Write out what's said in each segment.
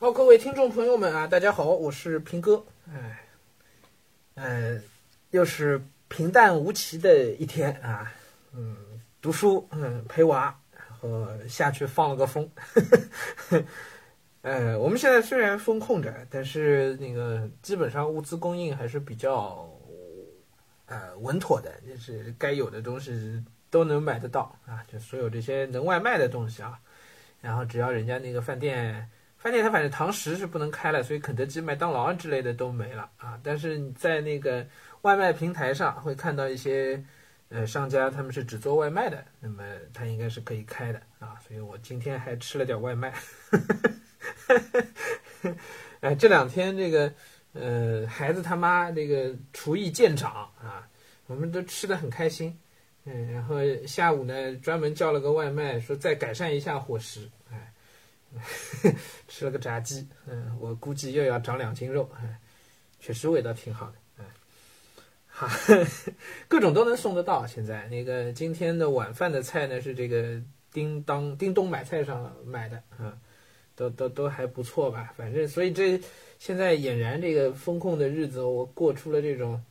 好，各位听众朋友们啊，大家好，我是平哥。哎，呃，又是平淡无奇的一天啊。嗯，读书，嗯，陪娃，然后下去放了个风。呃，我们现在虽然风控着，但是那个基本上物资供应还是比较呃稳妥的，就是该有的东西都能买得到啊，就所有这些能外卖的东西啊，然后只要人家那个饭店。饭店它反正堂食是不能开了，所以肯德基、麦当劳之类的都没了啊。但是在那个外卖平台上会看到一些呃商家，他们是只做外卖的，那么它应该是可以开的啊。所以我今天还吃了点外卖。哎，这两天这个呃孩子他妈这个厨艺见长啊，我们都吃的很开心。嗯，然后下午呢专门叫了个外卖，说再改善一下伙食。吃了个炸鸡，嗯，我估计又要长两斤肉，哎，确实味道挺好的，嗯，哈，各种都能送得到。现在那个今天的晚饭的菜呢是这个叮当叮咚买菜上买的，啊，都都都还不错吧？反正所以这现在俨然这个风控的日子，我过出了这种，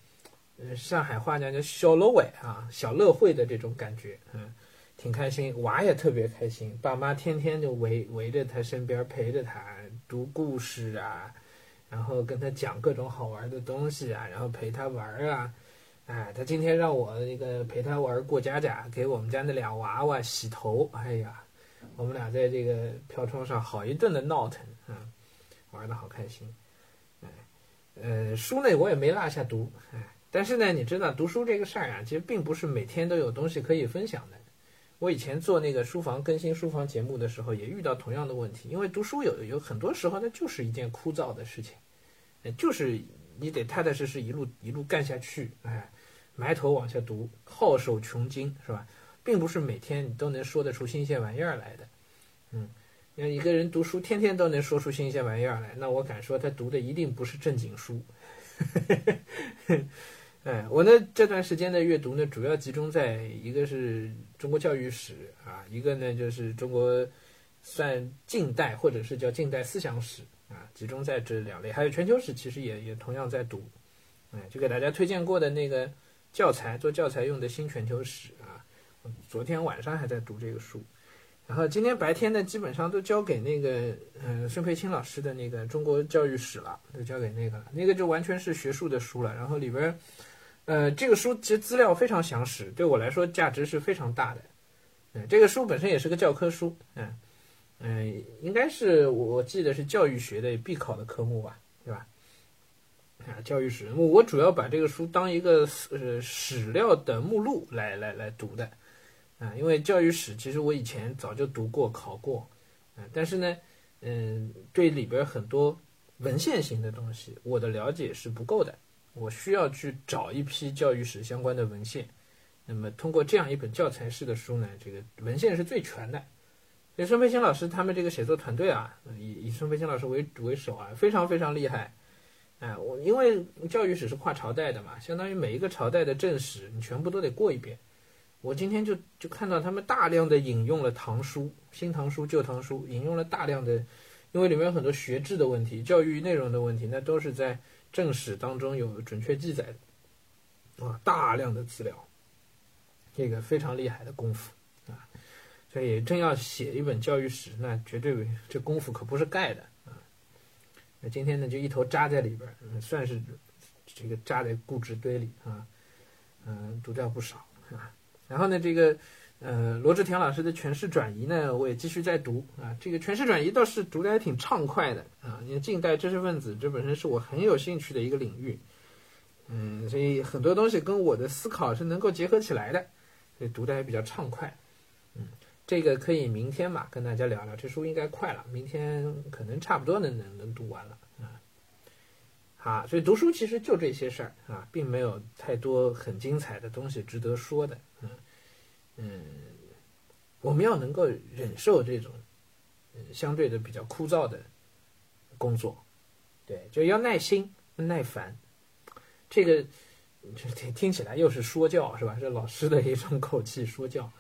上海话讲叫小乐会啊，小乐会的这种感觉，嗯。挺开心，娃也特别开心，爸妈天天就围围着他身边陪着他读故事啊，然后跟他讲各种好玩的东西啊，然后陪他玩啊，哎，他今天让我那个陪他玩过家家，给我们家那俩娃娃洗头，哎呀，我们俩在这个飘窗上好一顿的闹腾，嗯，玩的好开心，哎，呃，书呢我也没落下读，哎，但是呢，你知道读书这个事儿啊，其实并不是每天都有东西可以分享的。我以前做那个书房更新书房节目的时候，也遇到同样的问题。因为读书有有很多时候，那就是一件枯燥的事情，就是你得踏踏实实一路一路干下去，哎，埋头往下读，皓首穷经，是吧？并不是每天你都能说得出新鲜玩意儿来的。嗯，那一个人读书天天都能说出新鲜玩意儿来，那我敢说他读的一定不是正经书。哎，我呢这段时间的阅读呢，主要集中在一个是中国教育史啊，一个呢就是中国算近代或者是叫近代思想史啊，集中在这两类，还有全球史，其实也也同样在读。哎，就给大家推荐过的那个教材，做教材用的新全球史啊，我昨天晚上还在读这个书，然后今天白天呢，基本上都交给那个嗯孙培青老师的那个中国教育史了，都交给那个了，那个就完全是学术的书了，然后里边。呃，这个书其实资料非常详实，对我来说价值是非常大的。嗯，这个书本身也是个教科书，嗯嗯，应该是我记得是教育学的必考的科目吧，对吧？啊，教育史，我主要把这个书当一个呃史料的目录来来来读的，啊，因为教育史其实我以前早就读过考过，啊，但是呢，嗯，对里边很多文献型的东西，我的了解是不够的。我需要去找一批教育史相关的文献，那么通过这样一本教材式的书呢，这个文献是最全的。所以孙培新老师他们这个写作团队啊，以以孙培新老师为为首啊，非常非常厉害。哎，我因为教育史是跨朝代的嘛，相当于每一个朝代的正史你全部都得过一遍。我今天就就看到他们大量的引用了唐书、《新唐书》《旧唐书》，引用了大量的，因为里面有很多学制的问题、教育内容的问题，那都是在。正史当中有准确记载的，啊，大量的资料，这个非常厉害的功夫啊，所以真要写一本教育史，那绝对这功夫可不是盖的啊。那今天呢，就一头扎在里边，算是这个扎在固执堆里啊，嗯，读掉不少啊。然后呢，这个。呃，罗志田老师的诠释转移呢，我也继续在读啊。这个诠释转移倒是读的还挺畅快的啊。因为近代知识分子这本身是我很有兴趣的一个领域，嗯，所以很多东西跟我的思考是能够结合起来的，所以读的还比较畅快。嗯，这个可以明天嘛跟大家聊聊。这书应该快了，明天可能差不多能能能读完了啊。好，所以读书其实就这些事儿啊，并没有太多很精彩的东西值得说的，嗯。嗯，我们要能够忍受这种，相对的比较枯燥的工作，对，就要耐心、耐烦。这个听听起来又是说教是吧？是老师的一种口气说教。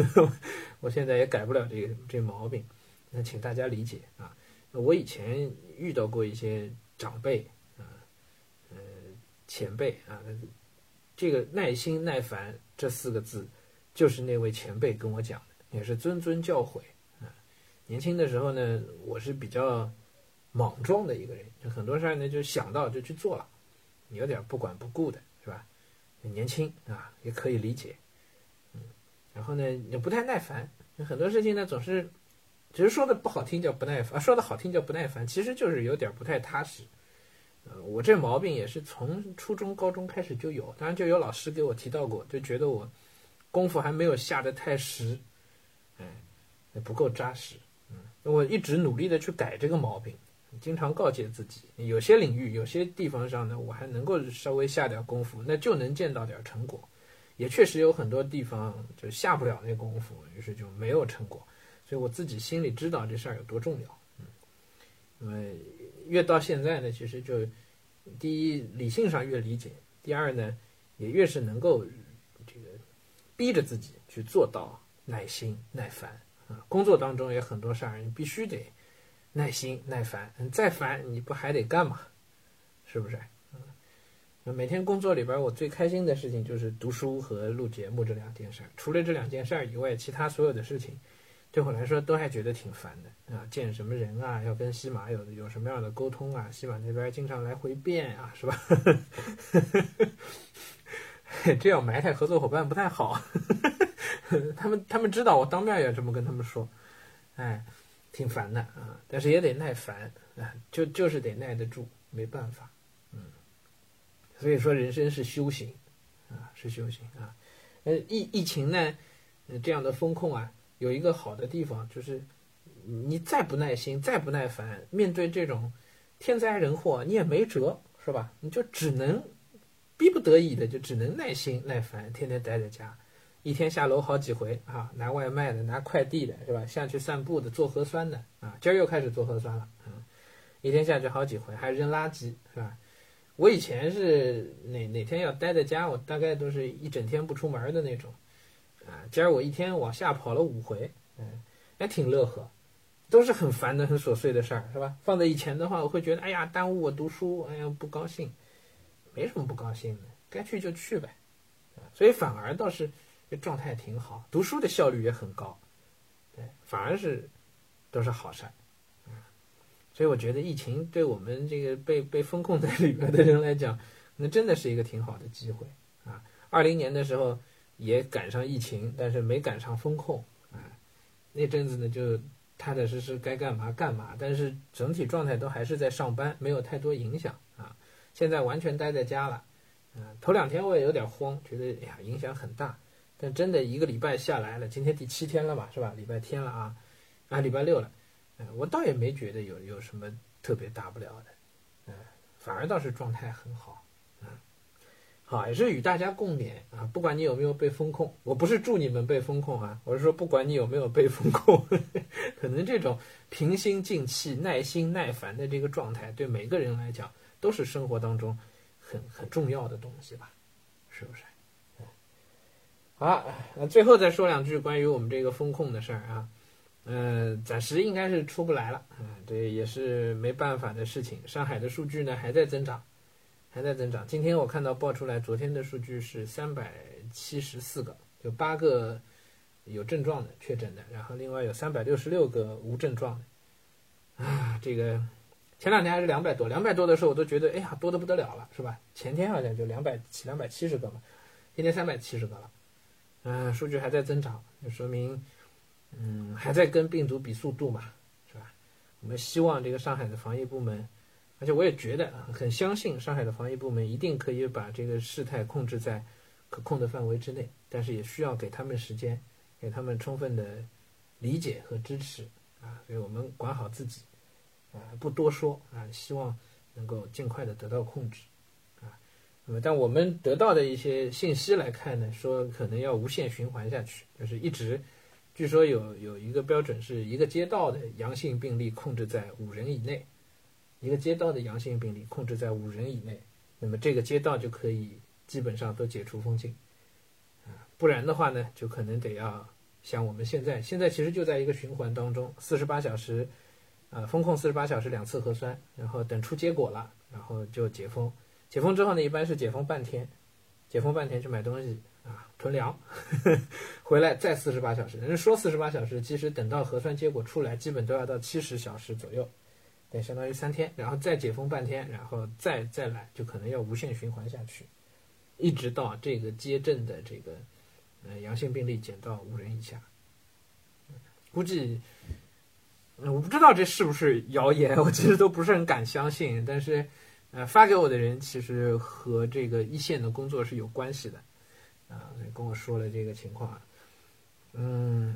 我现在也改不了这个这毛病，那请大家理解啊。我以前遇到过一些长辈啊，呃，前辈啊，这个耐心耐烦这四个字，就是那位前辈跟我讲的，也是谆谆教诲啊。年轻的时候呢，我是比较莽撞的一个人，就很多事儿呢就想到就去做了，有点不管不顾的，是吧？年轻啊，也可以理解，嗯，然后呢也不太耐烦，很多事情呢总是。只是说的不好听叫不耐烦，说的好听叫不耐烦，其实就是有点不太踏实。呃，我这毛病也是从初中、高中开始就有，当然就有老师给我提到过，就觉得我功夫还没有下得太实，哎，不够扎实。嗯，我一直努力的去改这个毛病，经常告诫自己，有些领域、有些地方上呢，我还能够稍微下点功夫，那就能见到点成果。也确实有很多地方就下不了那功夫，于是就没有成果。所以我自己心里知道这事儿有多重要，嗯，那么越到现在呢，其实就第一理性上越理解，第二呢，也越是能够逼着自己去做到耐心耐烦啊。工作当中也很多事儿，你必须得耐心耐烦，你再烦你不还得干嘛？是不是？嗯，每天工作里边我最开心的事情就是读书和录节目这两件事儿，除了这两件事儿以外，其他所有的事情。对我来说都还觉得挺烦的啊，见什么人啊，要跟西马有有什么样的沟通啊，西马那边经常来回变啊，是吧？这样埋汰合作伙伴不太好，他们他们知道我当面也这么跟他们说，哎，挺烦的啊，但是也得耐烦啊，就就是得耐得住，没办法，嗯，所以说人生是修行啊，是修行啊，呃，疫疫情呢，这样的风控啊。有一个好的地方，就是你再不耐心、再不耐烦，面对这种天灾人祸，你也没辙，是吧？你就只能逼不得已的，就只能耐心耐烦，天天待在家，一天下楼好几回啊，拿外卖的、拿快递的，是吧？下去散步的、做核酸的啊，今儿又开始做核酸了，嗯，一天下去好几回，还扔垃圾，是吧？我以前是哪哪天要待在家，我大概都是一整天不出门的那种。啊，今儿我一天往下跑了五回，嗯，还挺乐呵，都是很烦的、很琐碎的事儿，是吧？放在以前的话，我会觉得，哎呀，耽误我读书，哎呀，不高兴，没什么不高兴的，该去就去呗，啊，所以反而倒是状态挺好，读书的效率也很高，对，反而是都是好事儿，啊，所以我觉得疫情对我们这个被被封控在里边的人来讲，那真的是一个挺好的机会啊。二零年的时候。也赶上疫情，但是没赶上风控啊。那阵子呢，就踏踏实实该干嘛干嘛，但是整体状态都还是在上班，没有太多影响。现在完全待在家了，嗯，头两天我也有点慌，觉得哎呀影响很大。但真的一个礼拜下来了，今天第七天了吧，是吧？礼拜天了啊，啊，礼拜六了，嗯，我倒也没觉得有有什么特别大不了的，嗯，反而倒是状态很好。嗯好，也是与大家共勉啊！不管你有没有被风控，我不是祝你们被风控啊，我是说，不管你有没有被风控，可能这种平心静气、耐心耐烦的这个状态，对每个人来讲都是生活当中很很重要的东西吧？是不是？好，那最后再说两句关于我们这个风控的事儿啊，嗯，暂时应该是出不来了，嗯，这也是没办法的事情。上海的数据呢还在增长。还在增长。今天我看到报出来，昨天的数据是三百七十四个，有八个有症状的确诊的，然后另外有三百六十六个无症状的。啊，这个前两天还是两百多，两百多的时候我都觉得，哎呀，多的不得了了，是吧？前天好像就两百七、两百七十个嘛，今天三百七十个了。嗯，数据还在增长，就说明，嗯，还在跟病毒比速度嘛，是吧？我们希望这个上海的防疫部门。而且我也觉得很相信上海的防疫部门一定可以把这个事态控制在可控的范围之内，但是也需要给他们时间，给他们充分的理解和支持啊！所以我们管好自己不多说啊，希望能够尽快的得到控制啊。那么，但我们得到的一些信息来看呢，说可能要无限循环下去，就是一直，据说有有一个标准是一个街道的阳性病例控制在五人以内。一个街道的阳性病例控制在五人以内，那么这个街道就可以基本上都解除封禁，啊，不然的话呢，就可能得要像我们现在，现在其实就在一个循环当中，四十八小时，呃，封控四十八小时两次核酸，然后等出结果了，然后就解封。解封之后呢，一般是解封半天，解封半天去买东西啊，囤粮，回来再四十八小时。人说四十八小时，其实等到核酸结果出来，基本都要到七十小时左右，对，相当于三天，然后再解封半天，然后再再来，就可能要无限循环下去，一直到这个接诊的这个呃阳性病例减到五人以下。估计，我不知道这是不是谣言，我其实都不是很敢相信，但是。呃，发给我的人其实和这个一线的工作是有关系的，啊，跟我说了这个情况，嗯，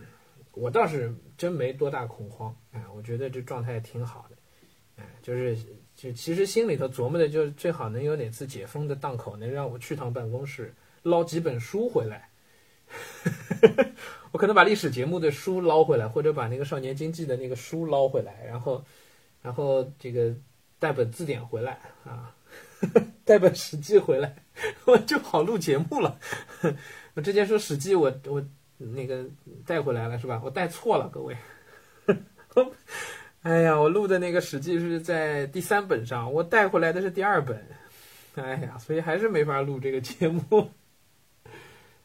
我倒是真没多大恐慌，哎，我觉得这状态挺好的，哎，就是就其实心里头琢磨的就是最好能有哪次解封的档口，能让我去趟办公室捞几本书回来，我可能把历史节目的书捞回来，或者把那个少年经济的那个书捞回来，然后，然后这个。带本字典回来啊，带本《史记》回来，我就好录节目了。我之前说《史记》，我我那个带回来了是吧？我带错了，各位。哎呀，我录的那个《史记》是在第三本上，我带回来的是第二本。哎呀，所以还是没法录这个节目。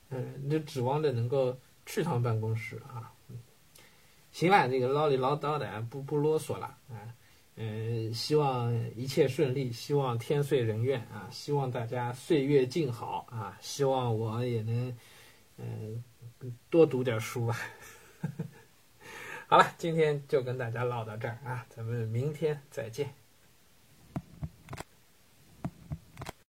嗯，就指望着能够去趟办公室啊。行了，这个唠里唠叨的，不不啰嗦了啊。嗯，希望一切顺利，希望天遂人愿啊！希望大家岁月静好啊！希望我也能，嗯，多读点书吧。好了，今天就跟大家唠到这儿啊，咱们明天再见。